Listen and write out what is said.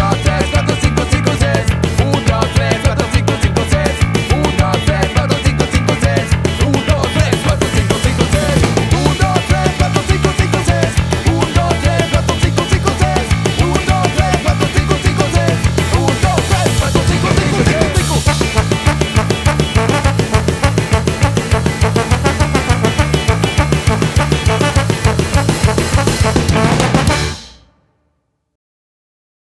protest